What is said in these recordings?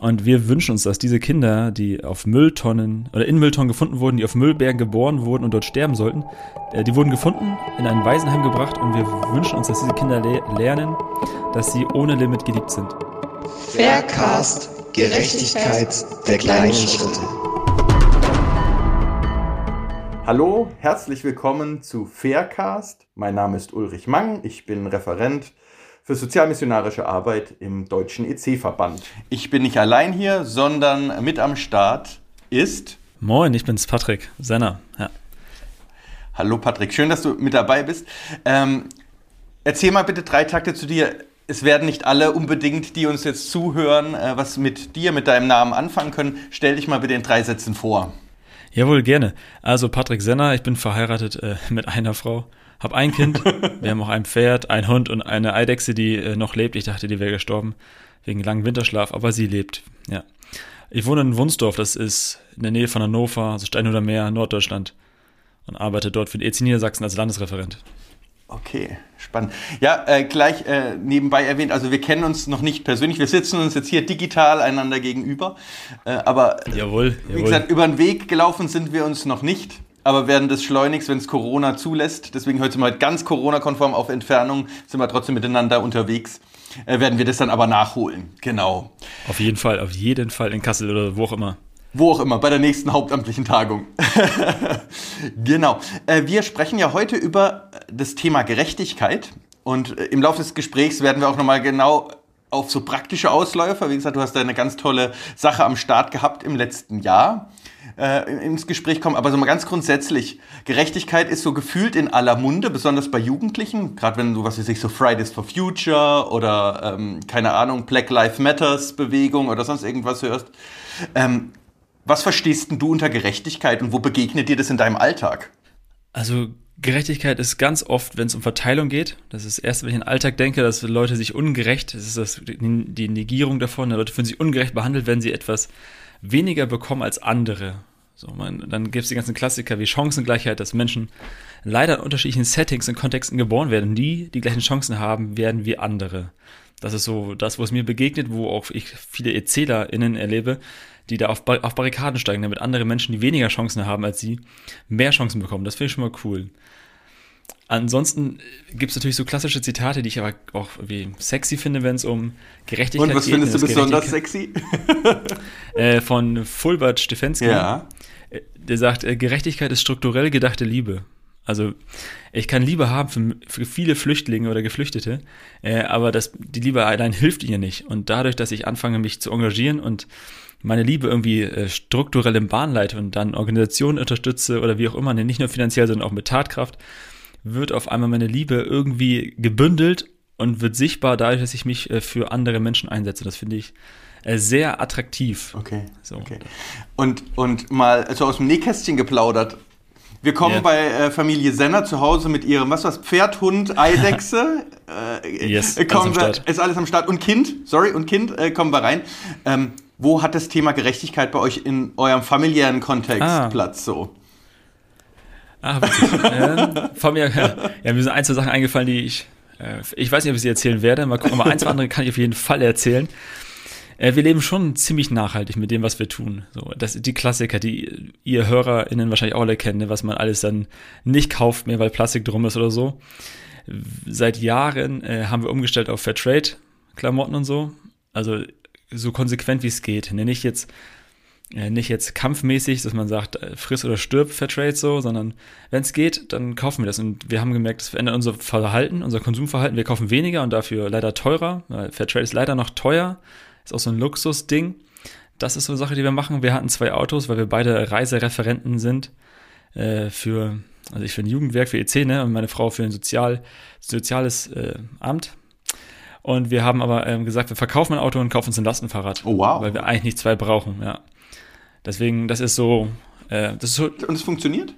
Und wir wünschen uns, dass diese Kinder, die auf Mülltonnen oder in Mülltonnen gefunden wurden, die auf Müllbergen geboren wurden und dort sterben sollten, äh, die wurden gefunden, in ein Waisenheim gebracht und wir wünschen uns, dass diese Kinder le lernen, dass sie ohne Limit geliebt sind. Faircast, Gerechtigkeit der kleinen Schritte. Hallo, herzlich willkommen zu Faircast. Mein Name ist Ulrich Mang, ich bin Referent für sozialmissionarische Arbeit im Deutschen EC-Verband. Ich bin nicht allein hier, sondern mit am Start ist. Moin, ich bin's Patrick Senner. Ja. Hallo Patrick, schön, dass du mit dabei bist. Ähm, erzähl mal bitte drei Takte zu dir. Es werden nicht alle unbedingt, die uns jetzt zuhören, äh, was mit dir, mit deinem Namen anfangen können. Stell dich mal bitte in drei Sätzen vor. Jawohl, gerne. Also Patrick Senner, ich bin verheiratet äh, mit einer Frau hab ein Kind, wir haben auch ein Pferd, ein Hund und eine Eidechse, die äh, noch lebt. Ich dachte, die wäre gestorben wegen langem Winterschlaf, aber sie lebt. Ja. Ich wohne in Wunsdorf, das ist in der Nähe von Hannover, also Stein oder Meer, Norddeutschland und arbeite dort für den EZ Niedersachsen als Landesreferent. Okay, spannend. Ja, äh, gleich äh, nebenbei erwähnt, also wir kennen uns noch nicht persönlich, wir sitzen uns jetzt hier digital einander gegenüber, äh, aber jawohl, jawohl. wie gesagt, über den Weg gelaufen sind wir uns noch nicht aber werden das schleunigst, wenn es Corona zulässt. Deswegen heute wir halt ganz Corona-konform auf Entfernung, sind wir trotzdem miteinander unterwegs. Äh, werden wir das dann aber nachholen. Genau. Auf jeden Fall, auf jeden Fall in Kassel oder wo auch immer. Wo auch immer, bei der nächsten hauptamtlichen Tagung. genau. Äh, wir sprechen ja heute über das Thema Gerechtigkeit. Und äh, im Laufe des Gesprächs werden wir auch nochmal genau auf so praktische Ausläufer. Wie gesagt, du hast da eine ganz tolle Sache am Start gehabt im letzten Jahr äh, ins Gespräch kommen. Aber so mal ganz grundsätzlich, Gerechtigkeit ist so gefühlt in aller Munde, besonders bei Jugendlichen. Gerade wenn du, was weiß ich, so Fridays for Future oder, ähm, keine Ahnung, Black Lives Matters Bewegung oder sonst irgendwas hörst. Ähm, was verstehst denn du unter Gerechtigkeit und wo begegnet dir das in deinem Alltag? Also Gerechtigkeit ist ganz oft, wenn es um Verteilung geht. Das ist erst, wenn ich in den Alltag denke, dass Leute sich ungerecht, das ist das, die Negierung davon, Leute fühlen sich ungerecht behandelt, wenn sie etwas weniger bekommen als andere. So, man, dann gibt es die ganzen Klassiker wie Chancengleichheit, dass Menschen leider in unterschiedlichen Settings und Kontexten geboren werden. Die, die gleichen Chancen haben, werden wie andere. Das ist so das, wo es mir begegnet, wo auch ich viele ErzählerInnen erlebe, die da auf, auf Barrikaden steigen, damit andere Menschen, die weniger Chancen haben als sie, mehr Chancen bekommen. Das finde ich schon mal cool. Ansonsten gibt es natürlich so klassische Zitate, die ich aber auch wie sexy finde, wenn es um Gerechtigkeit geht. Und was findest du besonders sexy? äh, von Fulbert Stefensky. Ja. Äh, der sagt, äh, Gerechtigkeit ist strukturell gedachte Liebe. Also ich kann Liebe haben für, für viele Flüchtlinge oder Geflüchtete, äh, aber das, die Liebe allein hilft ihnen nicht. Und dadurch, dass ich anfange, mich zu engagieren und meine Liebe irgendwie äh, strukturell im Bahn leite und dann Organisationen unterstütze oder wie auch immer, nicht nur finanziell, sondern auch mit Tatkraft, wird auf einmal meine Liebe irgendwie gebündelt und wird sichtbar dadurch, dass ich mich äh, für andere Menschen einsetze. Das finde ich äh, sehr attraktiv. Okay. So. okay. Und, und mal also aus dem Nähkästchen geplaudert. Wir kommen yeah. bei äh, Familie Senner zu Hause mit ihrem, was war's, Pferd, Hund, Eidechse. yes, kommen wir, ist alles am Start. Und Kind, sorry, und Kind, kommen wir rein. Ähm, wo hat das Thema Gerechtigkeit bei euch in eurem familiären Kontext ah. Platz so? Ah, witzig. äh, von mir, ja, mir sind ein, zwei Sachen eingefallen, die ich, äh, ich weiß nicht, ob ich sie erzählen werde. Mal gucken, aber ein, zwei andere kann ich auf jeden Fall erzählen. Äh, wir leben schon ziemlich nachhaltig mit dem, was wir tun. So, das die Klassiker, die ihr HörerInnen wahrscheinlich auch alle kennen, ne, was man alles dann nicht kauft mehr, weil Plastik drum ist oder so. Seit Jahren äh, haben wir umgestellt auf Fairtrade-Klamotten und so. Also so konsequent wie es geht. Nenne ich jetzt nicht jetzt kampfmäßig, dass man sagt, äh, friss oder stirb Fairtrade so, sondern wenn es geht, dann kaufen wir das. Und wir haben gemerkt, das verändert unser Verhalten, unser Konsumverhalten. Wir kaufen weniger und dafür leider teurer. Weil Fairtrade ist leider noch teuer, ist auch so ein Luxusding. Das ist so eine Sache, die wir machen. Wir hatten zwei Autos, weil wir beide Reisereferenten sind äh, für, also ich für ein Jugendwerk, für EC, ne, und meine Frau für ein Sozial, soziales äh, Amt. Und wir haben aber ähm, gesagt, wir verkaufen ein Auto und kaufen uns ein Lastenfahrrad. Oh wow. Weil wir eigentlich nicht zwei brauchen, ja. Deswegen, das ist so, äh, das ist so. Und es funktioniert?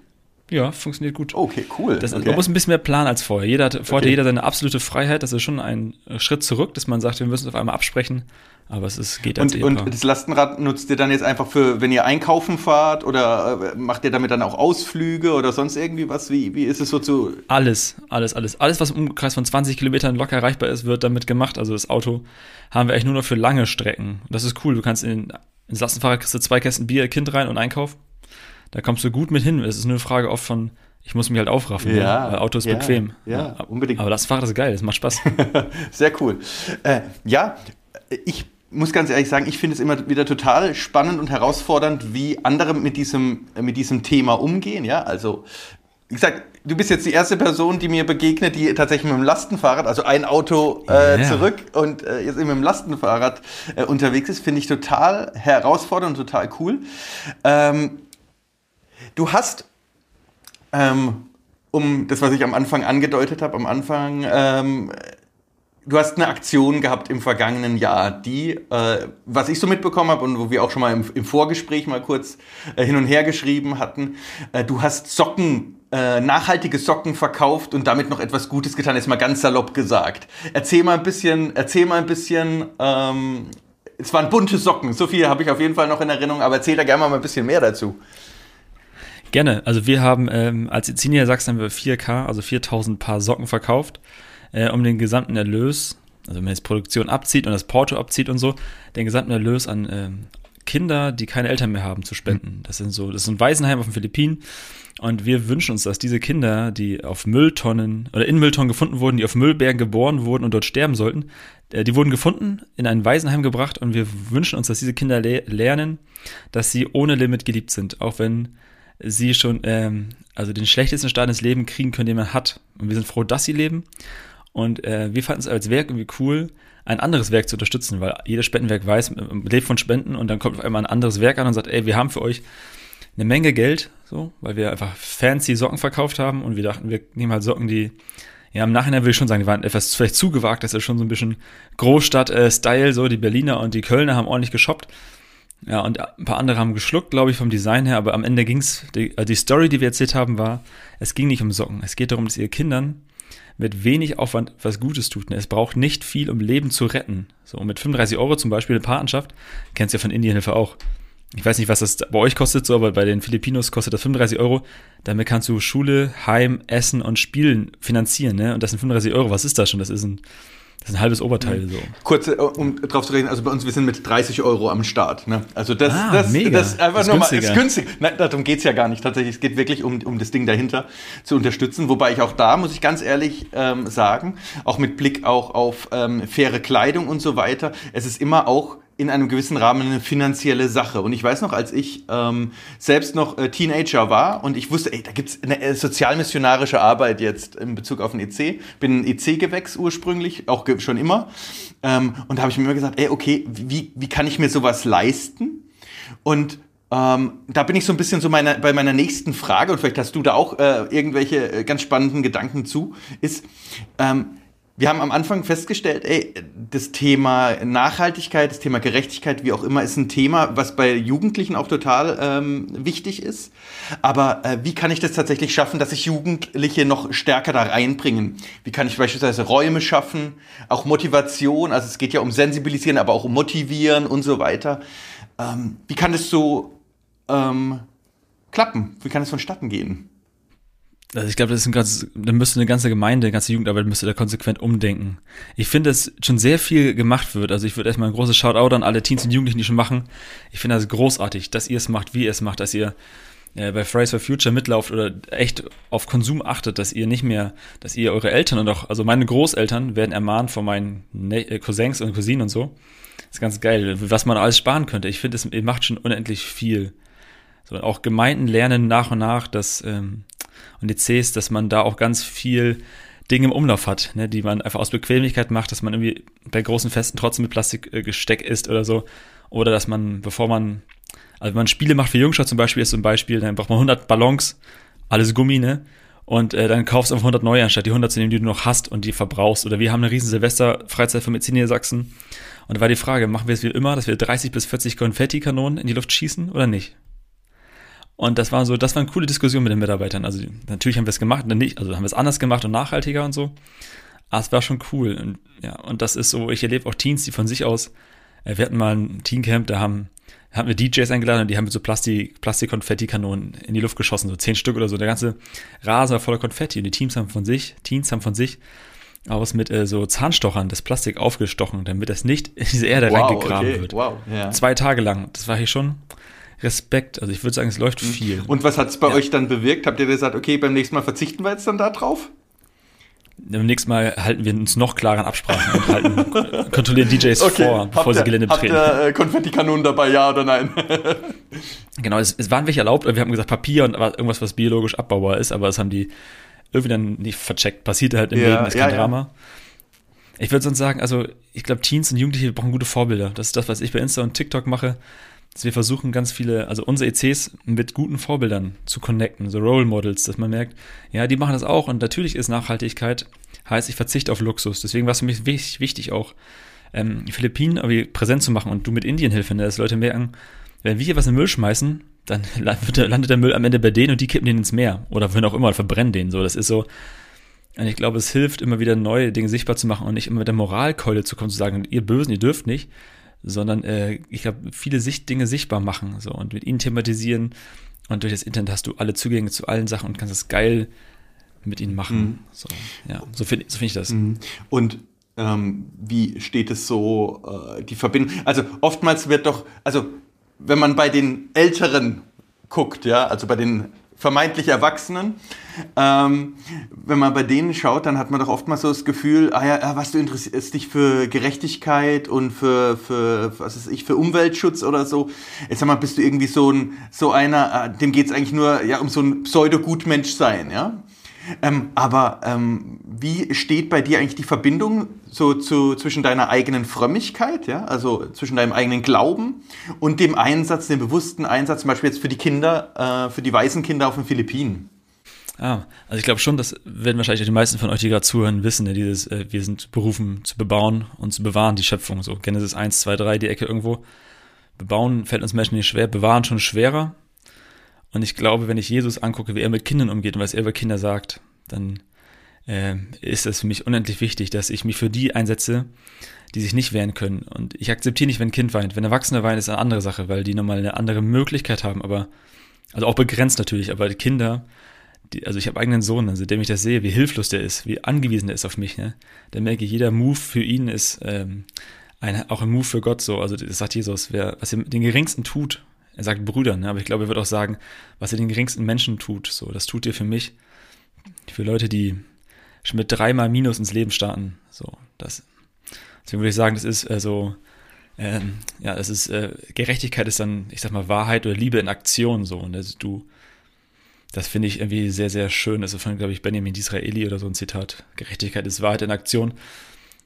Ja, funktioniert gut. Okay, cool. Das, okay. Man muss ein bisschen mehr planen als vorher. Jeder hat, vorher Okay. jeder seine absolute Freiheit. Das ist schon ein äh, Schritt zurück, dass man sagt, wir müssen es auf einmal absprechen. Aber es ist, geht als und, Ehepaar. und das Lastenrad nutzt ihr dann jetzt einfach für, wenn ihr einkaufen fahrt oder äh, macht ihr damit dann auch Ausflüge oder sonst irgendwie was? Wie, wie ist es so zu. Alles, alles, alles. Alles, was im Umkreis von 20 Kilometern locker erreichbar ist, wird damit gemacht. Also das Auto haben wir eigentlich nur noch für lange Strecken. Das ist cool. Du kannst in, ins Lastenfahrrad kriegst du zwei Kästen Bier, Kind rein und Einkauf. Da kommst du gut mit hin. Es ist nur eine Frage oft von, ich muss mich halt aufraffen. Ja, ne? Weil Auto ist ja, bequem. ja, unbedingt. Aber das Fahrrad ist geil, das macht Spaß. Sehr cool. Äh, ja, ich muss ganz ehrlich sagen, ich finde es immer wieder total spannend und herausfordernd, wie andere mit diesem, mit diesem Thema umgehen. Ja, also, wie gesagt, du bist jetzt die erste Person, die mir begegnet, die tatsächlich mit dem Lastenfahrrad, also ein Auto äh, Ja. zurück und äh, jetzt eben mit dem Lastenfahrrad äh, unterwegs ist, finde ich total herausfordernd und total cool. Ähm, du hast ähm, um das, was ich am Anfang angedeutet habe, am Anfang, ähm, du hast eine Aktion gehabt im vergangenen Jahr, die, äh, was ich so mitbekommen habe und wo wir auch schon mal im, im Vorgespräch mal kurz äh, hin und her geschrieben hatten, äh, du hast Socken, äh, nachhaltige Socken verkauft und damit noch etwas Gutes getan, ist mal ganz salopp gesagt. Erzähl mal ein bisschen, erzähl mal ein bisschen, ähm, es waren bunte Socken, so viel habe ich auf jeden Fall noch in Erinnerung, aber erzähl da gerne mal ein bisschen mehr dazu. Gerne. Also wir haben ähm, als Izinia Sachsen haben wir 4K, also 4000 Paar Socken verkauft, äh, um den gesamten Erlös, also wenn man jetzt Produktion abzieht und das Porto abzieht und so, den gesamten Erlös an ähm, Kinder, die keine Eltern mehr haben, zu spenden. Das sind so, das ist ein Waisenheim auf den Philippinen. Und wir wünschen uns, dass diese Kinder, die auf Mülltonnen oder in Mülltonnen gefunden wurden, die auf Müllbergen geboren wurden und dort sterben sollten, äh, die wurden gefunden, in ein Waisenheim gebracht und wir wünschen uns, dass diese Kinder le lernen, dass sie ohne Limit geliebt sind, auch wenn sie schon ähm, also den schlechtesten Start ins Leben kriegen können, den man hat. Und wir sind froh, dass sie leben. Und äh, wir fanden es als Werk irgendwie cool, ein anderes Werk zu unterstützen, weil jedes Spendenwerk weiß, äh, lebt von Spenden und dann kommt auf einmal ein anderes Werk an und sagt, ey, wir haben für euch eine Menge Geld, so, weil wir einfach fancy Socken verkauft haben und wir dachten, wir nehmen halt Socken, die, ja, im Nachhinein würde ich schon sagen, die waren etwas vielleicht zugewagt, das ist schon so ein bisschen Großstadt-Style, so, die Berliner und die Kölner haben ordentlich geshoppt. Ja, und ein paar andere haben geschluckt, glaube ich, vom Design her, aber am Ende ging's, die, äh, die Story, die wir erzählt haben, war, es ging nicht um Socken. Es geht darum, dass ihr Kindern mit wenig Aufwand was Gutes tut. Es braucht nicht viel, um Leben zu retten. So, und mit 35 Euro zum Beispiel eine Patenschaft, kennst du ja von Indienhilfe auch. Ich weiß nicht, was das bei euch kostet, so, aber bei den Filipinos kostet das 35 Euro. Damit kannst du Schule, Heim, Essen und Spielen finanzieren, ne? Und das sind 35 Euro. Was ist das schon? Das ist ein, das ist ein halbes Oberteil, so. Kurz, äh, um drauf zu reden, also bei uns, wir sind mit 30 Euro am Start. Ne? Also das, Ah, das, mega. das ist einfach Ist nur mal, günstiger. ist günstig. Nein, darum geht's ja gar nicht tatsächlich. Es geht wirklich um, um das Ding dahinter zu unterstützen. Wobei ich auch da, muss ich ganz ehrlich ähm, sagen, auch mit Blick auch auf ähm, faire Kleidung und so weiter, es ist immer auch in einem gewissen Rahmen eine finanzielle Sache. Und ich weiß noch, als ich ähm, selbst noch äh, Teenager war und ich wusste, ey, da gibt's eine äh, sozialmissionarische Arbeit jetzt in Bezug auf den EC. Bin ein EC-Gewächs ursprünglich, auch schon immer. Ähm, und da habe ich mir immer gesagt, ey, okay, wie, wie kann ich mir sowas leisten? Und ähm, da bin ich so ein bisschen so meiner, bei meiner nächsten Frage, und vielleicht hast du da auch äh, irgendwelche äh, ganz spannenden Gedanken zu, ist, ähm, wir haben am Anfang festgestellt, ey, das Thema Nachhaltigkeit, das Thema Gerechtigkeit, wie auch immer, ist ein Thema, was bei Jugendlichen auch total ähm, wichtig ist. Aber äh, wie kann ich das tatsächlich schaffen, dass sich Jugendliche noch stärker da reinbringen? Wie kann ich beispielsweise Räume schaffen, auch Motivation, also es geht ja um Sensibilisieren, aber auch um Motivieren und so weiter. Ähm, wie kann das so ähm, klappen? Wie kann es vonstatten gehen? Also ich glaube, das ist ein ganz, da müsste eine ganze Gemeinde, eine ganze Jugendarbeit müsste da konsequent umdenken. Ich finde, dass schon sehr viel gemacht wird. Also ich würde erstmal ein großes Shoutout an alle Teens und Jugendlichen, die schon machen. Ich finde das großartig, dass ihr es macht, wie ihr es macht, dass ihr äh, bei Fridays for Future mitlauft oder echt auf Konsum achtet, dass ihr nicht mehr, dass ihr eure Eltern und auch, also meine Großeltern werden ermahnt von meinen ne äh, Cousins und Cousinen und so. Das ist ganz geil, was man alles sparen könnte. Ich finde, ihr macht schon unendlich viel. So, auch Gemeinden lernen nach und nach, dass ähm, und ECs, dass man da auch ganz viel Dinge im Umlauf hat, ne, die man einfach aus Bequemlichkeit macht, dass man irgendwie bei großen Festen trotzdem mit Plastik äh, isst oder so. Oder dass man, bevor man, also wenn man Spiele macht für Jungschau zum Beispiel, ist zum Beispiel, dann braucht man 100 Ballons, alles Gummi, ne? Und äh, dann kaufst du einfach 100 neue, anstatt die 100 zu nehmen, die du noch hast und die verbrauchst. Oder wir haben eine riesen Silvester-Freizeit für Medizin in Sachsen. Und da war die Frage, machen wir es wie immer, dass wir 30 bis 40 Konfetti-Kanonen in die Luft schießen oder nicht? Und das war so, das war eine coole Diskussion mit den Mitarbeitern. Also natürlich haben wir es gemacht, nicht, also haben wir es anders gemacht und nachhaltiger und so. Aber es war schon cool. Und, ja, und das ist so, ich erlebe auch Teens, die von sich aus, äh, wir hatten mal ein Teencamp, da haben, hatten wir DJs eingeladen und die haben mit so Plastik, Plastik-Konfetti-Kanonen in die Luft geschossen, so zehn Stück oder so. Der ganze Rasen war voller Konfetti und die Teams haben von sich, Teens haben von sich aus mit äh, so Zahnstochern das Plastik aufgestochen, damit das nicht in diese Erde wow, reingegraben okay. wird. Wow, ja. Zwei Tage lang. Das war hier schon Respekt. Also ich würde sagen, es läuft mhm. viel. Und was hat es bei ja. euch dann bewirkt? Habt ihr gesagt, okay, beim nächsten Mal verzichten wir jetzt dann da drauf? Beim nächsten Mal halten wir uns noch klarer an Absprachen und halten, kontrollieren DJs okay. vor, bevor sie Gelände betreten. Habt ihr äh, Konfettikanonen dabei, ja oder nein? genau, es, es waren welche erlaubt. Wir haben gesagt Papier und irgendwas, was biologisch abbaubar ist, aber das haben die irgendwie dann nicht vercheckt. Passiert halt im ja, Leben, ist kein ja, Drama. Ich würde sonst sagen, also ich glaube, Teens und Jugendliche brauchen gute Vorbilder. Das ist das, was ich bei Insta und TikTok mache dass wir versuchen, ganz viele, also unsere ECs mit guten Vorbildern zu connecten, so Role Models, dass man merkt, ja, die machen das auch und natürlich ist Nachhaltigkeit, heißt, ich verzichte auf Luxus. Deswegen war es für mich wichtig, wichtig auch, ähm, Philippinen irgendwie präsent zu machen und du mit Indien hilfen, ne, dass Leute merken, wenn wir hier was in den Müll schmeißen, dann landet der Müll am Ende bei denen und die kippen den ins Meer oder wenn auch immer, verbrennen den so. Das ist so, und ich glaube, es hilft immer wieder neue Dinge sichtbar zu machen und nicht immer mit der Moralkeule zu kommen, zu sagen, ihr Bösen, ihr dürft nicht, sondern äh, ich glaube, viele Sicht Dinge sichtbar machen so und mit ihnen thematisieren und durch das Internet hast du alle Zugänge zu allen Sachen und kannst das geil mit ihnen machen. Mhm. So, ja, so finde so find ich das. Mhm. Und ähm, wie steht es so, äh, die Verbindung? Also oftmals wird doch, also wenn man bei den Älteren guckt, ja, also bei den vermeintlich Erwachsenen. Ähm, wenn man bei denen schaut, dann hat man doch oftmals so das Gefühl, ah ja, was du interessierst dich für Gerechtigkeit und für, für was ist ich, für Umweltschutz oder so. Jetzt sag mal, bist du irgendwie so ein, so einer, äh, dem geht's eigentlich nur ja um so ein Pseudo-Gutmensch sein, ja? Ähm, aber ähm, wie steht bei dir eigentlich die Verbindung so zu, zwischen deiner eigenen Frömmigkeit, ja, also zwischen deinem eigenen Glauben und dem Einsatz, dem bewussten Einsatz, zum Beispiel jetzt für die Kinder, äh, für die weißen Kinder auf den Philippinen? Ah, also ich glaube schon, das werden wahrscheinlich die meisten von euch, die gerade zuhören, wissen, ja, dieses, äh, wir sind berufen zu bebauen und zu bewahren, die Schöpfung, so Genesis 1, 2, 3, die Ecke irgendwo. Bebauen fällt uns Menschen nicht schwer, bewahren schon schwerer, und ich glaube, wenn ich Jesus angucke, wie er mit Kindern umgeht und was er über Kinder sagt, dann äh, ist es für mich unendlich wichtig, dass ich mich für die einsetze, die sich nicht wehren können. Und ich akzeptiere nicht, wenn ein Kind weint. Wenn Erwachsene weinen, ist eine andere Sache, weil die nochmal eine andere Möglichkeit haben, aber, also auch begrenzt natürlich, aber Kinder, die, also ich habe eigenen Sohn, also dem ich das sehe, wie hilflos der ist, wie angewiesen er ist auf mich, ne? Dann merke ich, jeder Move für ihn ist ähm, ein, auch ein Move für Gott so. Also das sagt Jesus, wer was er den geringsten tut, er sagt Brüdern, ne? aber ich glaube, er wird auch sagen, was er den geringsten Menschen tut. So, das tut ihr für mich, für Leute, die schon mit dreimal Minus ins Leben starten. So, das. Deswegen würde ich sagen, das ist äh, so, ähm, ja, das ist äh, Gerechtigkeit ist dann, ich sag mal, Wahrheit oder Liebe in Aktion so. Und das, du, das finde ich irgendwie sehr, sehr schön. Also von, glaube ich, Benjamin Disraeli oder so ein Zitat. Gerechtigkeit ist Wahrheit in Aktion.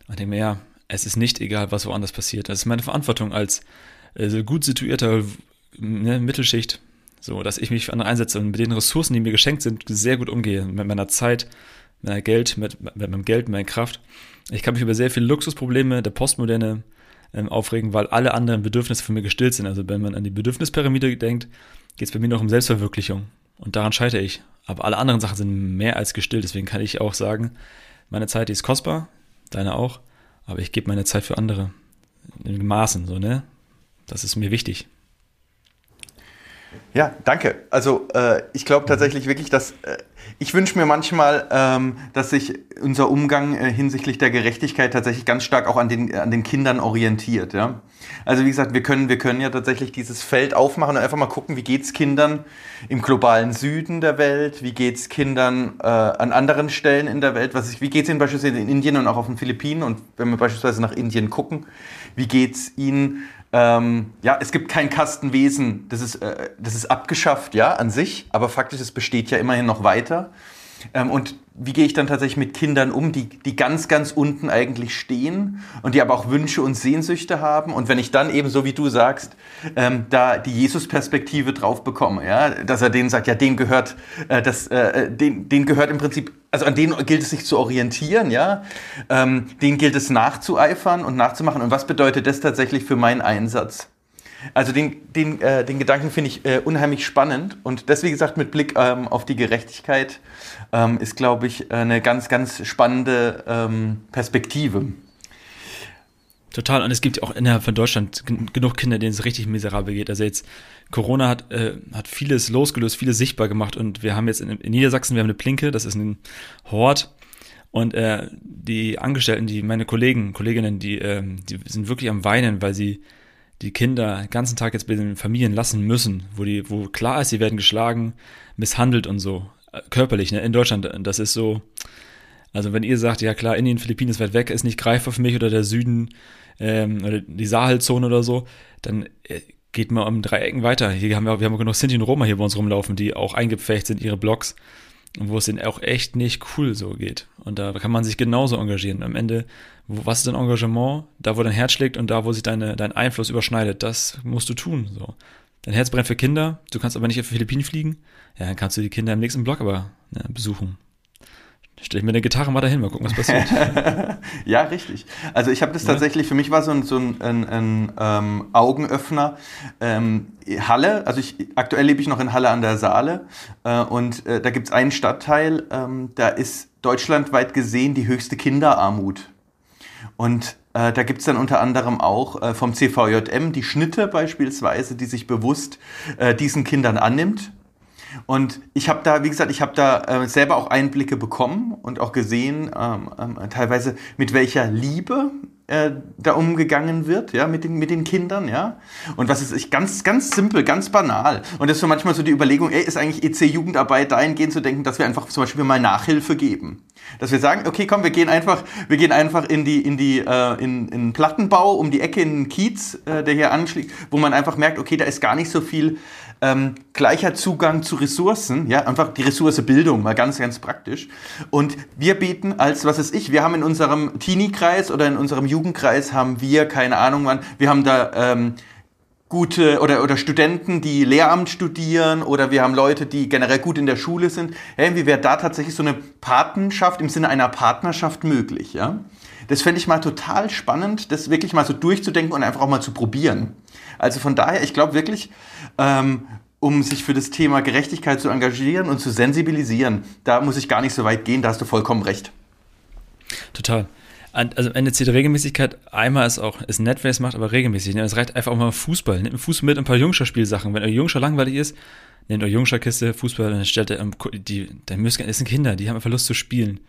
Und mir, ja, es ist nicht egal, was woanders passiert. Das ist meine Verantwortung als äh, gut situierter ne, Mittelschicht, so, dass ich mich für andere einsetze und mit den Ressourcen, die mir geschenkt sind, sehr gut umgehe. Mit meiner Zeit, mit meinem Geld, mit, mit meinem Geld, mit meiner Kraft. Ich kann mich über sehr viele Luxusprobleme der Postmoderne ähm, aufregen, weil alle anderen Bedürfnisse von mir gestillt sind. Also wenn man an die Bedürfnispyramide denkt, geht es bei mir noch um Selbstverwirklichung. Und daran scheitere ich. Aber alle anderen Sachen sind mehr als gestillt. Deswegen kann ich auch sagen, meine Zeit die ist kostbar, deine auch, aber ich gebe meine Zeit für andere. In Maßen, so, ne? Das ist mir wichtig. Ja, danke. Also äh, ich glaube tatsächlich wirklich, dass äh, ich wünsche mir manchmal, ähm, dass sich unser Umgang äh, hinsichtlich der Gerechtigkeit tatsächlich ganz stark auch an den, an den Kindern orientiert. Ja? Also wie gesagt, wir können, wir können ja tatsächlich dieses Feld aufmachen und einfach mal gucken, wie geht's Kindern im globalen Süden der Welt, wie geht's Kindern äh, an anderen Stellen in der Welt, was ist, wie geht's ihnen beispielsweise in Indien und auch auf den Philippinen und wenn wir beispielsweise nach Indien gucken, wie geht's ihnen ähm, ja, es gibt kein Kastenwesen, das ist, äh, das ist abgeschafft, ja, an sich, aber faktisch, es besteht ja immerhin noch weiter. Ähm, und wie gehe ich dann tatsächlich mit Kindern um, die, die ganz, ganz unten eigentlich stehen und die aber auch Wünsche und Sehnsüchte haben? Und wenn ich dann eben, so wie du sagst, ähm, da die Jesus-Perspektive drauf bekomme, ja, dass er denen sagt, ja, denen gehört, äh, das, äh, den, denen gehört im Prinzip, also an denen gilt es sich zu orientieren, ja, ähm, denen gilt es nachzueifern und nachzumachen. Und was bedeutet das tatsächlich für meinen Einsatz? Also den, den, äh, den Gedanken finde ich äh, unheimlich spannend und das, wie gesagt, mit Blick ähm, auf die Gerechtigkeit ähm, ist, glaube ich, eine ganz, ganz spannende ähm, Perspektive. Total. Und es gibt auch innerhalb von Deutschland genug Kinder, denen es richtig miserabel geht. Also jetzt Corona hat, äh, hat vieles losgelöst, vieles sichtbar gemacht. Und wir haben jetzt in, in Niedersachsen, wir haben eine Plinke, das ist ein Hort. Und äh, die Angestellten, die meine Kollegen, Kolleginnen, die, äh, die sind wirklich am Weinen, weil sie die Kinder den ganzen Tag jetzt bei den Familien lassen müssen, wo die, wo klar ist, sie werden geschlagen, misshandelt und so. Äh, körperlich, ne? In Deutschland, das ist so. Also wenn ihr sagt, ja klar, Indien, Philippinen ist weit weg, ist nicht greifbar für mich oder der Süden, ähm, oder die Sahelzone oder so, dann äh, geht mal um drei Ecken weiter. Hier haben wir, wir haben genug Sinti und Roma hier bei uns rumlaufen, die auch eingepfercht sind, ihre Blogs, und wo es denen auch echt nicht cool so geht. Und da kann man sich genauso engagieren. Am Ende, wo, was ist dein Engagement? Da, wo dein Herz schlägt und da, wo sich deine, dein Einfluss überschneidet, das musst du tun. So. Dein Herz brennt für Kinder, du kannst aber nicht auf die Philippinen fliegen, ja, dann kannst du die Kinder im nächsten Blog aber ne, besuchen. Stell ich mir eine Gitarre mal dahin, mal gucken, was passiert. ja, richtig. Also ich habe das ja. tatsächlich, für mich war so ein, so ein, ein, ein ähm, Augenöffner. Ähm, Halle, also ich, aktuell lebe ich noch in Halle an der Saale äh, und äh, da gibt es einen Stadtteil, ähm, da ist deutschlandweit gesehen die höchste Kinderarmut. Und äh, da gibt es dann unter anderem auch äh, vom CVJM die Schnitte beispielsweise, die sich bewusst äh, diesen Kindern annimmt und ich habe da, wie gesagt, ich habe da äh, selber auch Einblicke bekommen und auch gesehen, ähm, ähm, teilweise mit welcher Liebe äh, da umgegangen wird, ja, mit den, mit den Kindern, ja. Und was ist ich ganz, ganz simpel, ganz banal. Und das ist so manchmal so die Überlegung, ey, ist eigentlich EC-Jugendarbeit dahingehend zu denken, dass wir einfach zum Beispiel mal Nachhilfe geben. Dass wir sagen, okay, komm, wir gehen einfach, wir gehen einfach in die, in die, äh, in, in Plattenbau um die Ecke in den Kiez, äh, der hier anschlägt, wo man einfach merkt, okay, da ist gar nicht so viel ähm, gleicher Zugang zu Ressourcen, ja, einfach die Ressource Bildung, mal ganz, ganz praktisch. Und wir bieten als, was ist ich, wir haben in unserem Teenie-Kreis oder in unserem Jugendkreis haben wir, keine Ahnung wann, wir haben da ähm, gute oder, oder Studenten, die Lehramt studieren oder wir haben Leute, die generell gut in der Schule sind. Hey, wie wäre da tatsächlich so eine Patenschaft im Sinne einer Partnerschaft möglich, ja? Das fände ich mal total spannend, das wirklich mal so durchzudenken und einfach auch mal zu probieren. Also von daher, ich glaube wirklich, ähm, um sich für das Thema Gerechtigkeit zu engagieren und zu sensibilisieren, da muss ich gar nicht so weit gehen, da hast du vollkommen recht. Total. Also am Ende zählt Regelmäßigkeit. Einmal ist auch, ist nett, wer es macht, aber regelmäßig. Ne? Es reicht einfach auch mal Fußball. Nehmt Fußball mit ein paar Jungscher-Spielsachen. Wenn euer Jungscher langweilig ist, nehmt euer Jungscher-Kiste, Fußball, dann stellt ihr, die, dann müsst ihr, das sind Kinder, die haben einfach Lust zu spielen.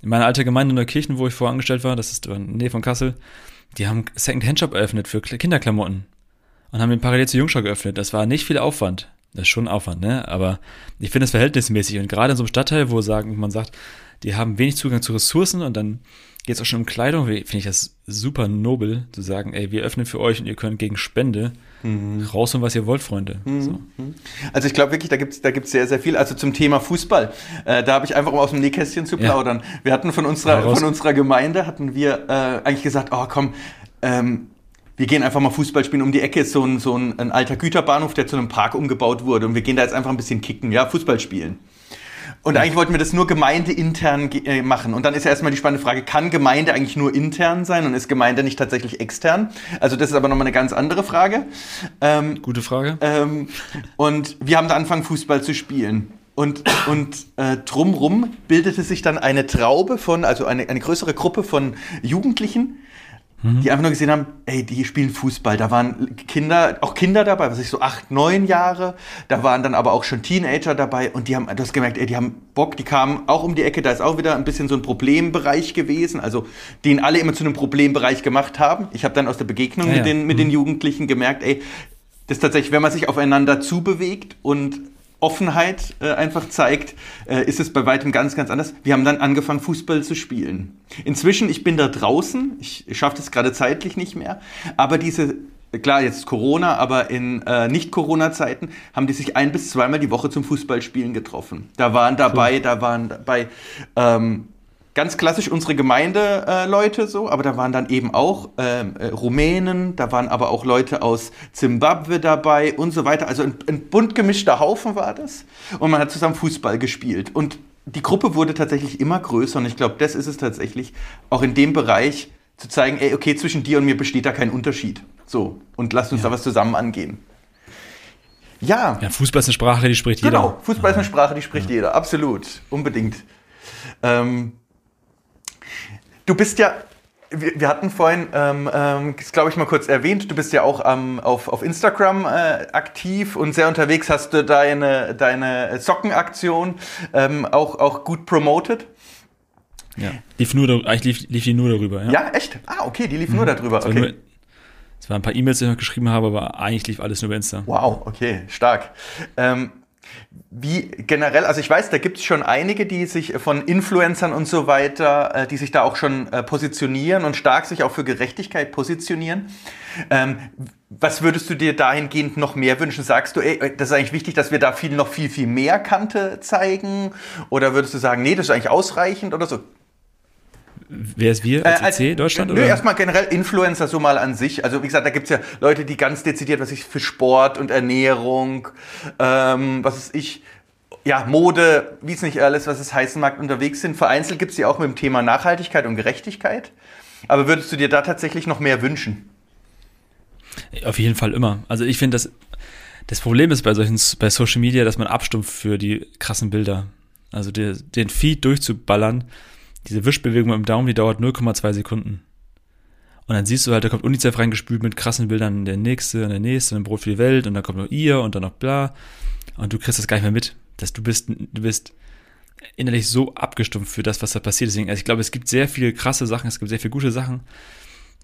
In meiner alten Gemeinde in Neukirchen, wo ich vorher angestellt war, das ist in der Nähe von Kassel, die haben Second-Hand-Shop eröffnet für Kinderklamotten und haben den parallel zu Jungschau geöffnet. Das war nicht viel Aufwand. Das ist schon Aufwand, ne? Aber ich finde es verhältnismäßig. Und gerade in so einem Stadtteil, wo sagen, man sagt, die haben wenig Zugang zu Ressourcen und dann geht es auch schon um Kleidung, finde ich das super nobel, zu sagen, ey, wir öffnen für euch und ihr könnt gegen Spende mhm. rausholen, was ihr wollt, Freunde. Mhm. So. Also ich glaube wirklich, da gibt es da gibt's sehr, sehr viel. Also zum Thema Fußball, äh, da habe ich einfach um aus dem Nähkästchen zu plaudern. Ja. Wir hatten von unserer, von unserer Gemeinde, hatten wir äh, eigentlich gesagt, oh komm, ähm, wir gehen einfach mal Fußball spielen. Um die Ecke ist so ein, so ein, ein alter Güterbahnhof, der zu einem Park umgebaut wurde. Und wir gehen da jetzt einfach ein bisschen kicken, ja, Fußball spielen. Und eigentlich wollten wir das nur gemeindeintern äh, machen. Und dann ist ja erstmal die spannende Frage, kann Gemeinde eigentlich nur intern sein und ist Gemeinde nicht tatsächlich extern? Also das ist aber nochmal eine ganz andere Frage. Ähm, Gute Frage. Ähm, und wir haben da angefangen, Fußball zu spielen. Und, und äh, drumrum bildete sich dann eine Traube von, also eine, eine größere Gruppe von Jugendlichen, Mhm. Die einfach nur gesehen haben, ey, die spielen Fußball. Da waren Kinder, auch Kinder dabei, was ich so acht, neun Jahre. Da waren dann aber auch schon Teenager dabei und die haben, du hast gemerkt, ey, die haben Bock, die kamen auch um die Ecke. Da ist auch wieder ein bisschen so ein Problembereich gewesen, also den alle immer zu einem Problembereich gemacht haben. Ich habe dann aus der Begegnung ja, mit, den, mit mhm. den Jugendlichen gemerkt, ey, das ist tatsächlich, wenn man sich aufeinander zubewegt und Offenheit äh, einfach zeigt, äh, ist es bei weitem ganz, ganz anders. Wir haben dann angefangen, Fußball zu spielen. Inzwischen, ich bin da draußen, ich, ich schaffe das gerade zeitlich nicht mehr, aber diese, klar, jetzt Corona, aber in äh, Nicht-Corona-Zeiten haben die sich ein bis zweimal die Woche zum Fußballspielen getroffen. Da waren dabei, cool. da waren dabei ähm, ganz klassisch unsere Gemeindeleute äh, so, aber da waren dann eben auch ähm, äh, Rumänen, da waren aber auch Leute aus Zimbabwe dabei und so weiter. Also ein, ein bunt gemischter Haufen war das. Und man hat zusammen Fußball gespielt. Und die Gruppe wurde tatsächlich immer größer und ich glaube, das ist es tatsächlich, auch in dem Bereich zu zeigen, ey, okay, zwischen dir und mir besteht da kein Unterschied. So, und lasst uns ja. da was zusammen angehen. Ja. Ja, Fußball ist eine Sprache, die spricht jeder. Genau, Fußball ist eine Sprache, die spricht ja. jeder. Absolut. Unbedingt. Ähm, du bist ja, wir, wir hatten vorhin, ähm, ähm, glaube ich, mal kurz erwähnt, du bist ja auch ähm, auf, auf Instagram äh, aktiv und sehr unterwegs, hast du deine, deine Sockenaktion ähm, auch, auch gut promoted. Ja, lief, nur, eigentlich lief, lief die nur darüber. Ja, ja echt? Ah, okay, die lief mhm. nur darüber. Okay. Es waren ein paar E-Mails, die ich noch geschrieben habe, aber eigentlich lief alles nur über Insta. Wow, okay, stark. Ähm, wie generell, also ich weiß, da gibt es schon einige, die sich von Influencern und so weiter, äh, die sich da auch schon äh, positionieren und stark sich auch für Gerechtigkeit positionieren. Ähm, was würdest du dir dahingehend noch mehr wünschen? Sagst du, ey, das ist eigentlich wichtig, dass wir da viel, noch viel, viel mehr Kante zeigen? Oder würdest du sagen, nee, das ist eigentlich ausreichend oder so? Wer ist wir? ACC, äh, Deutschland? Nö, erstmal generell Influencer so mal an sich. Also wie gesagt, da gibt es ja Leute, die ganz dezidiert, was ich für Sport und Ernährung, ähm, was ist ich, ja, Mode, wie es nicht alles, was es heißen mag, unterwegs sind. Vereinzelt gibt es die auch mit dem Thema Nachhaltigkeit und Gerechtigkeit. Aber würdest du dir da tatsächlich noch mehr wünschen? Auf jeden Fall immer. Also ich finde, das, das Problem ist bei solchen, bei Social Media, dass man abstumpft für die krassen Bilder. Also die, den Feed durchzuballern, diese Wischbewegung mit dem Daumen, die dauert 0,2 Sekunden. Und dann siehst du halt, da kommt UNICEF reingespült mit krassen Bildern, der nächste und der nächste und ein Brot für die Welt und dann kommt noch ihr und dann noch bla. Und du kriegst das gar nicht mehr mit. Dass du bist, du bist innerlich so abgestumpft für das, was da passiert. Deswegen, also ich glaube, es gibt sehr viele krasse Sachen, es gibt sehr viele gute Sachen.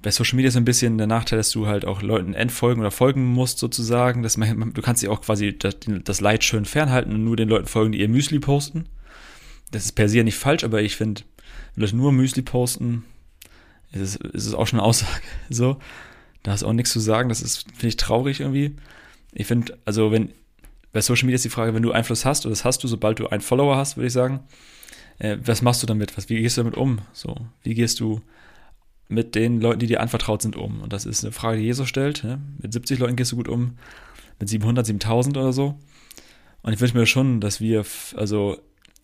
Bei Social Media ist ein bisschen der Nachteil, dass du halt auch Leuten entfolgen oder folgen musst, sozusagen. Dass man, du kannst sie auch quasi das, das Leid schön fernhalten und nur den Leuten folgen, die ihr Müsli posten. Das ist per se nicht falsch, aber ich finde, wenn Leute nur Müsli posten, ist es, ist es auch schon eine Aussage. So, da hast du auch nichts zu sagen. Das ist, finde ich, traurig irgendwie. Ich finde, also wenn, bei Social Media ist die Frage, wenn du Einfluss hast, oder das hast du, sobald du einen Follower hast, würde ich sagen, äh, was machst du damit? Was, wie gehst du damit um? So, wie gehst du mit den Leuten, die dir anvertraut sind, um? Und das ist eine Frage, die Jesus stellt. Ne? Mit 70 Leuten gehst du gut um, mit 700, 7000 oder so. Und ich wünsche mir schon, dass wir, also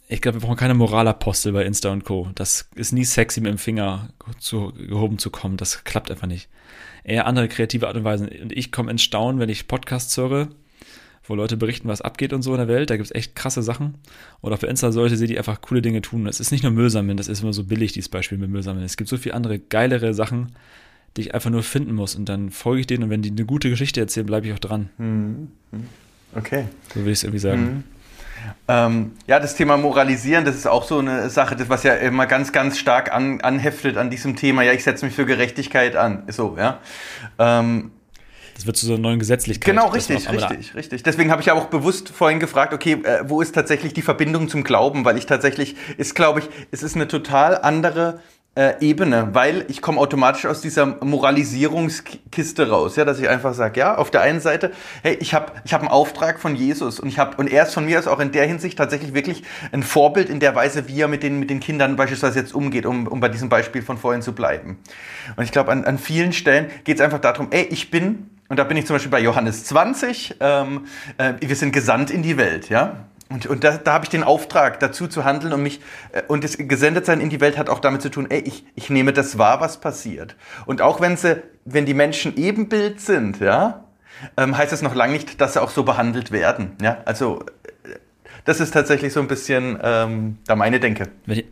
ich glaube, wir brauchen keine Moralapostel bei Insta und Co. Das ist nie sexy, mit dem Finger zu, gehoben zu kommen. Das klappt einfach nicht. Eher andere kreative Art und Weise. Und ich komme ins Staunen, wenn ich Podcasts höre, wo Leute berichten, was abgeht und so in der Welt. Da gibt es echt krasse Sachen. Oder auf Insta sollte sie die einfach coole Dinge tun. Es ist nicht nur Müllsammeln, das ist immer so billig, dieses Beispiel mit Müllsammeln. Es gibt so viele andere geilere Sachen, die ich einfach nur finden muss. Und dann folge ich denen und wenn die eine gute Geschichte erzählen, bleibe ich auch dran. Mhm. Okay. So würde ich es irgendwie sagen. Mhm. Ähm, ja, das Thema Moralisieren, das ist auch so eine Sache, das, was ja immer ganz, ganz stark an, anheftet an diesem Thema. Ja, ich setze mich für Gerechtigkeit an. So, ja. Ähm, das wird zu so einer neuen Gesetzlichkeit. Genau, richtig, richtig, richtig. Deswegen habe ich ja auch bewusst vorhin gefragt, okay, äh, wo ist tatsächlich die Verbindung zum Glauben? Weil ich tatsächlich, ist glaube ich, es ist eine total andere äh, Ebene, weil ich komme automatisch aus dieser Moralisierungskiste raus, ja, dass ich einfach sage, ja, auf der einen Seite, hey, ich habe ich hab einen Auftrag von Jesus und ich habe und er ist von mir aus auch in der Hinsicht tatsächlich wirklich ein Vorbild in der Weise, wie er mit den mit den Kindern beispielsweise jetzt umgeht, um, um bei diesem Beispiel von vorhin zu bleiben. Und ich glaube, an, an vielen Stellen geht es einfach darum, ey, ich bin und da bin ich zum Beispiel bei Johannes 20, ähm, äh, wir sind gesandt in die Welt, ja. Und, und da, da habe ich den Auftrag, dazu zu handeln und mich, äh, und das Gesendetsein in die Welt hat auch damit zu tun, ey, ich, ich nehme das wahr, was passiert. Und auch wenn sie, wenn die Menschen Ebenbild sind, ja, ähm, heißt das noch lange nicht, dass sie auch so behandelt werden. Ja, also äh, das ist tatsächlich so ein bisschen ähm, da meine Denke. Wenn ich,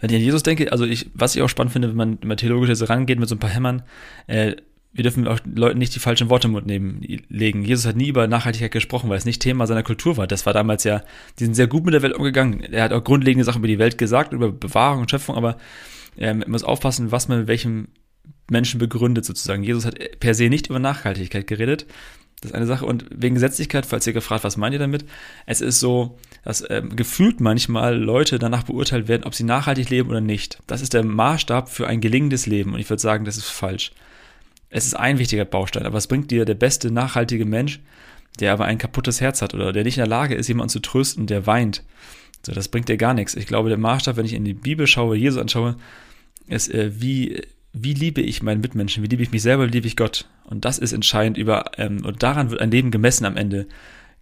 wenn ich an Jesus denke, also ich, was ich auch spannend finde, wenn man, wenn man theologisch jetzt rangeht mit so ein paar Hämmern, äh, wir dürfen auch Leuten nicht die falschen Worte im Mund nehmen, legen. Jesus hat nie über Nachhaltigkeit gesprochen, weil es nicht Thema seiner Kultur war. Das war damals ja, die sind sehr gut mit der Welt umgegangen. Er hat auch grundlegende Sachen über die Welt gesagt, über Bewahrung und Schöpfung, aber ähm, man muss aufpassen, was man mit welchem Menschen begründet sozusagen. Jesus hat per se nicht über Nachhaltigkeit geredet. Das ist eine Sache. Und wegen Gesetzlichkeit, falls ihr gefragt, was meint ihr damit? Es ist so, dass ähm, gefühlt manchmal Leute danach beurteilt werden, ob sie nachhaltig leben oder nicht. Das ist der Maßstab für ein gelingendes Leben. Und ich würde sagen, das ist falsch es ist ein wichtiger Baustein, aber was bringt dir der beste, nachhaltige Mensch, der aber ein kaputtes Herz hat oder der nicht in der Lage ist, jemanden zu trösten, der weint? So, das bringt dir gar nichts. Ich glaube, der Maßstab, wenn ich in die Bibel schaue, Jesus anschaue, ist, äh, wie, wie liebe ich meinen Mitmenschen, wie liebe ich mich selber, wie liebe ich Gott. Und das ist entscheidend über, ähm, und daran wird ein Leben gemessen am Ende,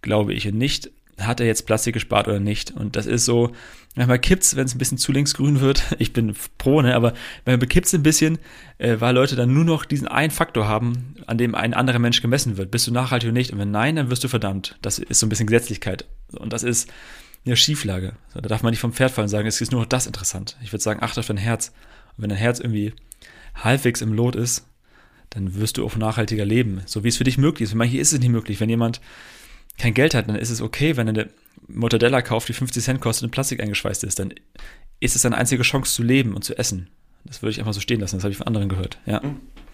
glaube ich, und nicht hat er jetzt Plastik gespart oder nicht? Und das ist so, manchmal kippt's, wenn es ein bisschen zu linksgrün wird. Ich bin pro, ne? Aber manchmal kippt's ein bisschen, äh, weil Leute dann nur noch diesen einen Faktor haben, an dem ein anderer Mensch gemessen wird. Bist du nachhaltig oder nicht? Und wenn nein, dann wirst du verdammt. Das ist so ein bisschen Gesetzlichkeit. Und das ist eine Schieflage. Da darf man nicht vom Pferd fallen und sagen, es ist nur noch das interessant. Ich würde sagen, achte auf dein Herz. Und wenn dein Herz irgendwie halbwegs im Lot ist, dann wirst du auch nachhaltiger leben, so wie es für dich möglich ist. Für manche ist es nicht möglich. Wenn jemand kein Geld hat, dann ist es okay, wenn er eine Mortadella kauft, die 50 Cent kostet und in Plastik eingeschweißt ist. Dann ist es seine einzige Chance zu leben und zu essen. Das würde ich einfach so stehen lassen, das habe ich von anderen gehört. Ja.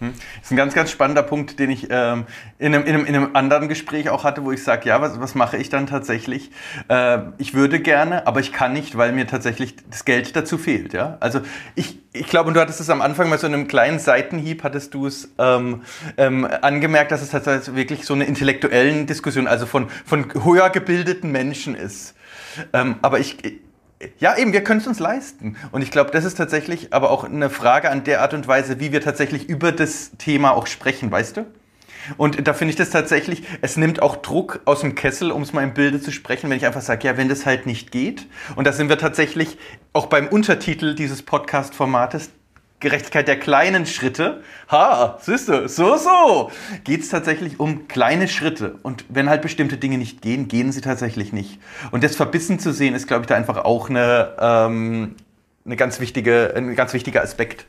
Das ist ein ganz, ganz spannender Punkt, den ich ähm, in, einem, in, einem, in, einem, anderen Gespräch auch hatte, wo ich sage, ja, was, was mache ich dann tatsächlich? Äh, ich würde gerne, aber ich kann nicht, weil mir tatsächlich das Geld dazu fehlt. Ja? Also ich, ich glaube, und du hattest es am Anfang mal so in einem kleinen Seitenhieb, hattest du es ähm, ähm, angemerkt, dass es tatsächlich wirklich so eine intellektuellen Diskussion, also von, von höher gebildeten Menschen ist. Ähm, aber ich, ja, eben, wir können es uns leisten. Und ich glaube, das ist tatsächlich aber auch eine Frage an der Art und Weise, wie wir tatsächlich über das Thema auch sprechen, weißt du? Und da finde ich das tatsächlich, es nimmt auch Druck aus dem Kessel, um es mal im Bilde zu sprechen, wenn ich einfach sage, ja, wenn das halt nicht geht. Und da sind wir tatsächlich auch beim Untertitel dieses Podcast-Formates Gerechtigkeit der kleinen Schritte. Ha, siehst du, so, so. Geht es tatsächlich um kleine Schritte. Und wenn halt bestimmte Dinge nicht gehen, gehen sie tatsächlich nicht. Und das verbissen zu sehen, ist, glaube ich, da einfach auch eine, ähm, eine ganz wichtige, ein ganz wichtiger Aspekt.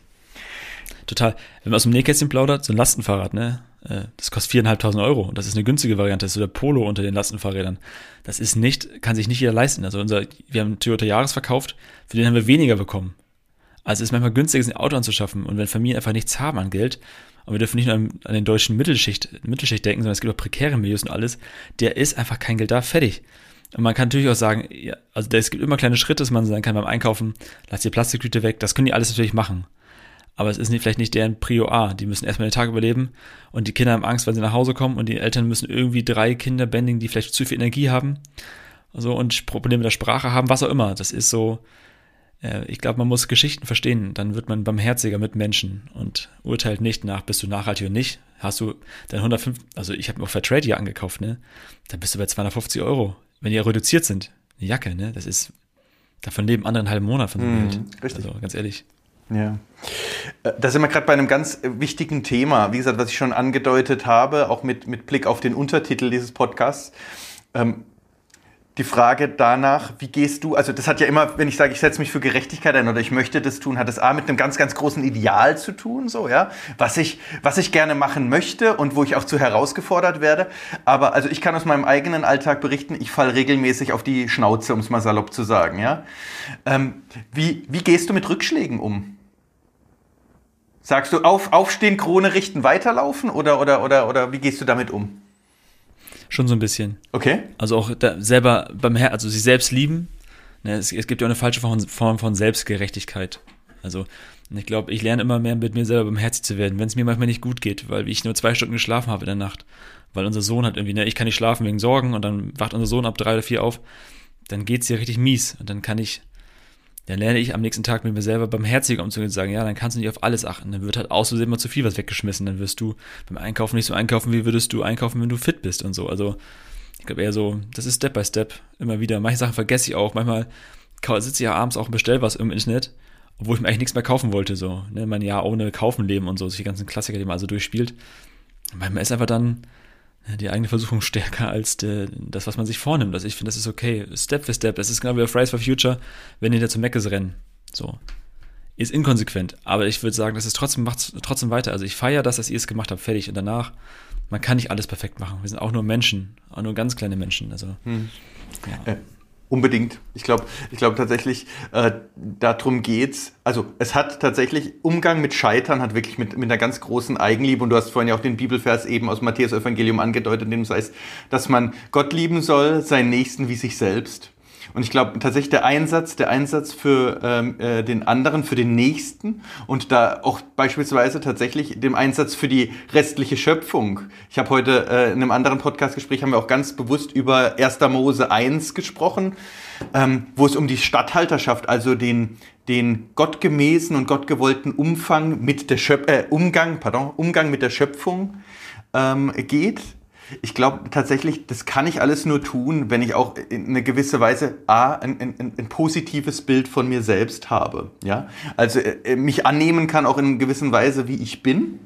Total. Wenn man aus dem Nähkästchen plaudert, so ein Lastenfahrrad, ne? Äh, das kostet 4.500 Euro. Und das ist eine günstige Variante. Das ist so der Polo unter den Lastenfahrrädern. Das ist nicht, kann sich nicht jeder leisten. Also unser, wir haben einen Toyota Jahres verkauft, für den haben wir weniger bekommen. Also es ist manchmal günstiger, ein Auto anzuschaffen. Und wenn Familien einfach nichts haben an Geld, und wir dürfen nicht nur an, den deutschen Mittelschicht, Mittelschicht denken, sondern es gibt auch prekäre Milieus und alles, der ist einfach kein Geld da, fertig. Und man kann natürlich auch sagen, ja, also es gibt immer kleine Schritte, dass man sagen kann beim Einkaufen, lass die Plastiktüte weg, das können die alles natürlich machen. Aber es ist nicht, vielleicht nicht deren Prio A. Die müssen erstmal den Tag überleben und die Kinder haben Angst, weil sie nach Hause kommen und die Eltern müssen irgendwie drei Kinder bändigen, die vielleicht zu viel Energie haben. Also und Probleme mit der Sprache haben, was auch immer. Das ist so, ich glaube, man muss Geschichten verstehen, dann wird man barmherziger mit Menschen und urteilt nicht nach, bist du nachhaltig oder nicht. Hast du dann 105, also ich habe mir auch Fairtrade hier angekauft, ne? Dann bist du bei 250 Euro. Wenn die ja reduziert sind, eine Jacke, ne? Das ist, davon leben andere einen halben Monat von so Geld. richtig. Also ganz ehrlich. Ja. Äh, Da sind wir gerade bei einem ganz äh, wichtigen Thema. Wie gesagt, was ich schon angedeutet habe, auch mit, mit Blick auf den Untertitel dieses Podcasts. Ähm, die Frage danach, wie gehst du, also das hat ja immer, wenn ich sage, ich setze mich für Gerechtigkeit ein oder ich möchte das tun, hat es A mit einem ganz, ganz großen Ideal zu tun, so, ja, was ich, was ich gerne machen möchte und wo ich auch zu herausgefordert werde. Aber also ich kann aus meinem eigenen Alltag berichten, ich falle regelmäßig auf die Schnauze, um es mal salopp zu sagen, ja. Ähm, wie, wie gehst du mit Rückschlägen um? Sagst du auf, aufstehen, Krone richten, weiterlaufen oder, oder, oder, oder wie gehst du damit um? Schon so ein bisschen. Okay. Also auch selber beim Her also sich selbst lieben. Ne, es, es gibt ja auch eine falsche Form, von Selbstgerechtigkeit. Also ich glaube, ich lerne immer mehr mit mir selber barmherzig zu werden, wenn es mir manchmal nicht gut geht, weil ich nur zwei Stunden geschlafen habe in der Nacht. Weil unser Sohn hat irgendwie, ne, ich kann nicht schlafen wegen Sorgen und dann wacht unser Sohn ab drei oder vier auf, dann geht's dir richtig mies und dann kann ich, dann lerne ich am nächsten Tag mit mir selber barmherziger umzugehen und sagen, ja, dann kannst du nicht auf alles achten. Dann wird halt außerdem immer zu viel was weggeschmissen. Dann wirst du beim Einkaufen nicht so einkaufen, wie würdest du einkaufen, wenn du fit bist und so. Also ich glaube eher so, das ist Step by Step immer wieder. Manche Sachen vergesse ich auch. Manchmal sitze ich ja abends auch und bestell was im Internet, obwohl ich mir eigentlich nichts mehr kaufen wollte. So, ne, mein Jahr ohne Kaufen leben und so, die ganzen Klassiker, die man also durchspielt. Manchmal ist einfach dann die eigene Versuchung stärker als der, das, was man sich vornimmt. Also ich finde, das ist okay. Step für Step. Das ist genau wie auf Fridays for Future, wenn die da zu Meckes rennen. So. Ist inkonsequent, aber ich würde sagen, das ist trotzdem, macht's trotzdem weiter. Also ich feiere das, dass ihr es gemacht habt, fertig. Und danach, man kann nicht alles perfekt machen. Wir sind auch nur Menschen, auch nur ganz kleine Menschen. Also, ja. Äh, unbedingt. Ich glaube ich glaub tatsächlich, äh, darum geht's. Also es hat tatsächlich, Umgang mit Scheitern hat wirklich mit, mit einer ganz großen Eigenliebe, und du hast vorhin ja auch den Bibelvers eben aus Matthäus Evangelium angedeutet, in dem es heißt, dass man Gott lieben soll, seinen Nächsten wie sich selbst. Und ich glaube tatsächlich der Einsatz, der Einsatz für ähm, äh, den anderen, für den Nächsten und da auch beispielsweise tatsächlich dem Einsatz für die restliche Schöpfung. Ich habe heute äh, in einem anderen Podcastgespräch haben wir auch ganz bewusst über 1. Mose 1 gesprochen, ähm, wo es um die Statthalterschaft, also den den gottgemäßen und gottgewollten Umfang mit der Schöp äh, Umgang, pardon, Umgang mit der Schöpfung ähm, geht. Ich glaube tatsächlich, das kann ich alles nur tun, wenn ich auch in eine gewisse Weise A, ein, ein, ein positives Bild von mir selbst habe. Ja? Also äh, mich annehmen kann auch in einer gewissen Weise, wie ich bin.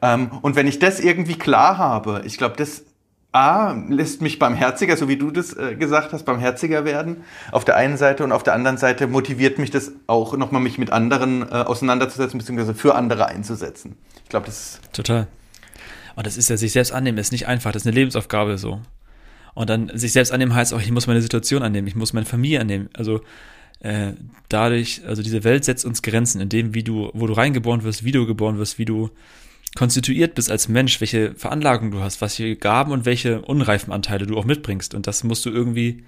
Ähm, und wenn ich das irgendwie klar habe, ich glaube, das A, lässt mich barmherziger, so wie du das äh, gesagt hast, barmherziger werden. Auf der einen Seite und auf der anderen Seite motiviert mich das auch nochmal, mich mit anderen äh, auseinanderzusetzen, beziehungsweise für andere einzusetzen. Ich glaube, das ist. Total. Und das ist ja sich selbst annehmen, ist nicht einfach, das ist eine Lebensaufgabe so. Und dann sich selbst annehmen heißt auch, ich muss meine Situation annehmen, ich muss meine Familie annehmen. Also äh, dadurch, also diese Welt setzt uns Grenzen, in dem, wie du, wo du reingeboren wirst, wie du geboren wirst, wie du konstituiert bist als Mensch, welche Veranlagung du hast, was für Gaben und welche unreifen Anteile du auch mitbringst. Und das musst du irgendwie,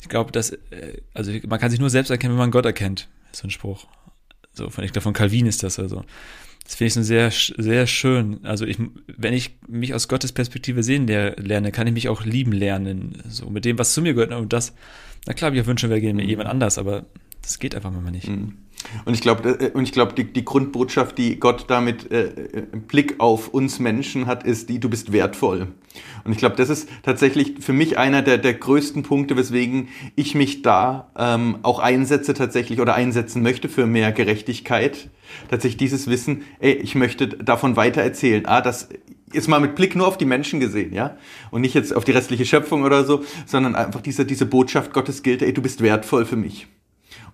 ich glaube, dass, äh, also man kann sich nur selbst erkennen, wenn man Gott erkennt. So ein Spruch. So, von, ich glaube, von Calvin ist das also. Das finde ich so sehr, sehr schön. Also ich, wenn ich mich aus Gottes Perspektive sehen lerne, kann ich mich auch lieben lernen. So mit dem, was zu mir gehört. Und das, na klar, ich wünsche, wir gehen mit jemand anders, aber das geht einfach manchmal nicht. Mhm. Und ich glaube, äh, und ich glaube, die, die Grundbotschaft, die Gott damit äh, im Blick auf uns Menschen hat, ist die, du bist wertvoll. Und ich glaube, das ist tatsächlich für mich einer der, der größten Punkte, weswegen ich mich da ähm, auch einsetze tatsächlich oder einsetzen möchte für mehr Gerechtigkeit. Tatsächlich dieses Wissen, ey, ich möchte davon weiter erzählen. Ah, das ist mal mit Blick nur auf die Menschen gesehen, ja? Und nicht jetzt auf die restliche Schöpfung oder so, sondern einfach diese, diese Botschaft Gottes gilt, ey, du bist wertvoll für mich.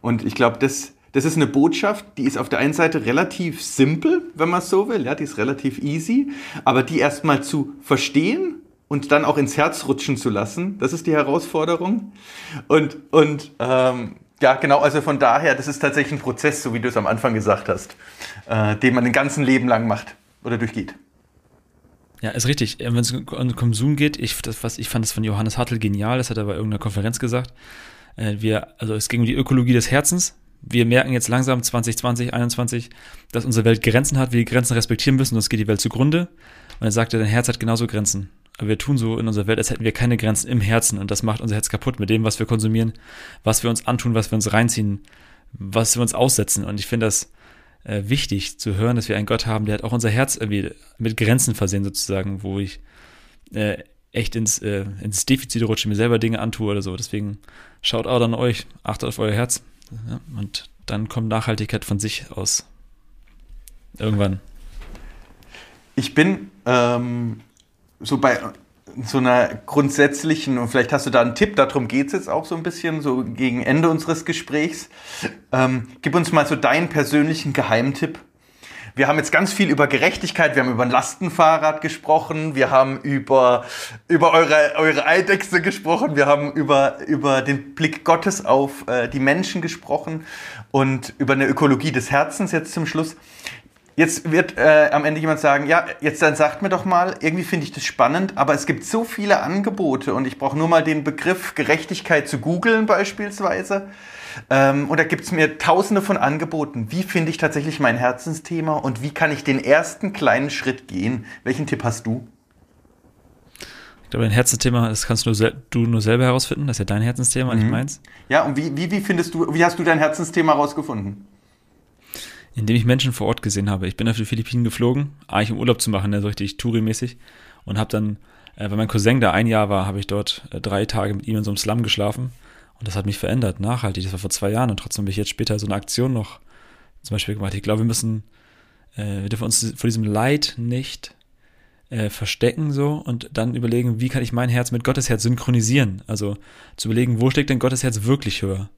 Und ich glaube, das, das ist eine Botschaft, die ist auf der einen Seite relativ simpel, wenn man es so will, ja, die ist relativ easy, aber die erstmal zu verstehen und dann auch ins Herz rutschen zu lassen, das ist die Herausforderung. Und, und ähm, ja, genau, also von daher, das ist tatsächlich ein Prozess, so wie du es am Anfang gesagt hast, äh, den man ein ganzes Leben lang macht oder durchgeht. Ja, ist richtig. Wenn es um Konsum geht, ich, das, was, ich fand das von Johannes Hartl genial, das hat er bei irgendeiner Konferenz gesagt. Äh, wir, also es ging um die Ökologie des Herzens wir merken jetzt langsam 2020, 2021, dass unsere Welt Grenzen hat, wir die Grenzen respektieren müssen, sonst geht die Welt zugrunde. Und er sagte, dein Herz hat genauso Grenzen. Aber wir tun so in unserer Welt, als hätten wir keine Grenzen im Herzen und das macht unser Herz kaputt mit dem, was wir konsumieren, was wir uns antun, was wir uns reinziehen, was wir uns aussetzen. Und ich finde das äh, wichtig zu hören, dass wir einen Gott haben, der hat auch unser Herz irgendwie mit Grenzen versehen sozusagen, wo ich äh, echt ins, äh, ins Defizit rutsche, mir selber Dinge antue oder so. Deswegen schaut auch an euch, achtet auf euer Herz. Und dann kommt Nachhaltigkeit von sich aus. Irgendwann. Ich bin ähm, so bei so einer grundsätzlichen, und vielleicht hast du da einen Tipp, darum geht es jetzt auch so ein bisschen, so gegen Ende unseres Gesprächs. Ähm, gib uns mal so deinen persönlichen Geheimtipp wir haben jetzt ganz viel über Gerechtigkeit, wir haben über ein Lastenfahrrad gesprochen, wir haben über, über eure, eure Eidechse gesprochen, wir haben über, über den Blick Gottes auf äh, die Menschen gesprochen und über eine Ökologie des Herzens jetzt zum Schluss. Jetzt wird äh, am Ende jemand sagen, ja, jetzt dann sagt mir doch mal, irgendwie finde ich das spannend, aber es gibt so viele Angebote und ich brauche nur mal den Begriff Gerechtigkeit zu googeln beispielsweise. Ähm, und da gibt es mir tausende von Angeboten. Wie finde ich tatsächlich mein Herzensthema und wie kann ich den ersten kleinen Schritt gehen? Welchen Tipp hast du? Ich glaube, dein Herzensthema, das kannst nur du nur selber herausfinden. Das ist ja dein Herzensthema, mhm. nicht meins. Ja, und wie, wie, wie findest du, wie hast du dein Herzensthema herausgefunden? Indem ich Menschen vor Ort gesehen habe. Ich bin auf die Philippinen geflogen, eigentlich um Urlaub zu machen, ne, so richtig Touri-mäßig. Und habe dann, äh, weil mein Cousin da ein Jahr war, habe ich dort äh, drei Tage mit ihm in so einem Slum geschlafen. Und das hat mich verändert, nachhaltig. Das war vor zwei Jahren und trotzdem habe ich jetzt später so eine Aktion noch zum Beispiel gemacht. Ich glaube, wir müssen, äh, wir dürfen uns vor diesem Leid nicht äh, verstecken so und dann überlegen, wie kann ich mein Herz mit Gottes Herz synchronisieren? Also zu überlegen, wo steckt denn Gottes Herz wirklich höher?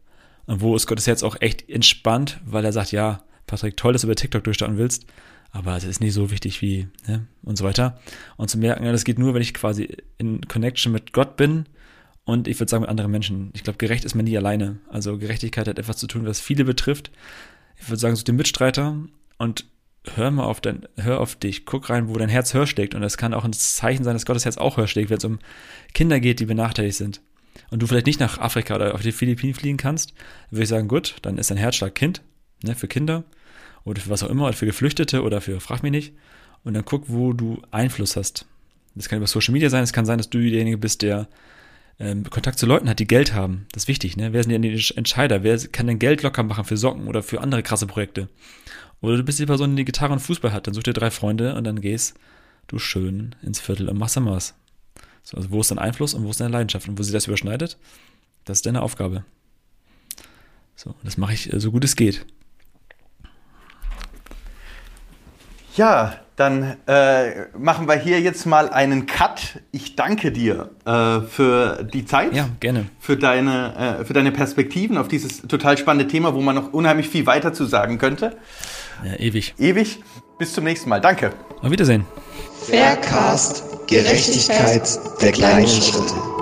Und wo ist Gottes Herz auch echt entspannt, weil er sagt, ja, Patrick, toll, dass du über TikTok durchstarten willst, aber es ist nicht so wichtig wie, ne, und so weiter. Und zu merken, ja, das geht nur, wenn ich quasi in Connection mit Gott bin und ich würde sagen mit anderen Menschen. Ich glaube, gerecht ist man nie alleine. Also Gerechtigkeit hat etwas zu tun, was viele betrifft. Ich würde sagen, such den Mitstreiter und hör mal auf dein, hör auf dich, guck rein, wo dein Herz höher schlägt. Und es kann auch ein Zeichen sein, dass Gottes Herz auch höher schlägt, wenn es um Kinder geht, die benachteiligt sind. Und du vielleicht nicht nach Afrika oder auf die Philippinen fliegen kannst, würde ich sagen, gut, dann ist dein Herzschlag Kind, ne, für Kinder oder für was auch immer, oder für Geflüchtete oder für, frag mich nicht. Und dann guck, wo du Einfluss hast. Das kann über Social Media sein, es kann sein, dass du derjenige bist, der ähm, Kontakt zu Leuten hat, die Geld haben. Das ist wichtig, ne? Wer sind denn die Entscheider? Wer kann denn Geld locker machen für Socken oder für andere krasse Projekte? Oder du bist die Person, die Gitarre und Fußball hat, dann such dir drei Freunde und dann gehst du schön ins Viertel und machst dann was. So, also wo ist dein Einfluss und wo ist deine Leidenschaft und wo sich das überschneidet, das ist deine Aufgabe. So, das mache ich äh, so gut es geht. Ja, dann äh, machen wir hier jetzt mal einen Cut. Ich danke dir äh, für die Zeit. Ja, gerne. Für deine, äh, für deine Perspektiven auf dieses total spannende Thema, wo man noch unheimlich viel weiter zu sagen könnte. Ja, ewig. Ewig. Bis zum nächsten Mal. Danke. Auf Wiedersehen. Faircast. Gerechtigkeit der kleinen Schritte.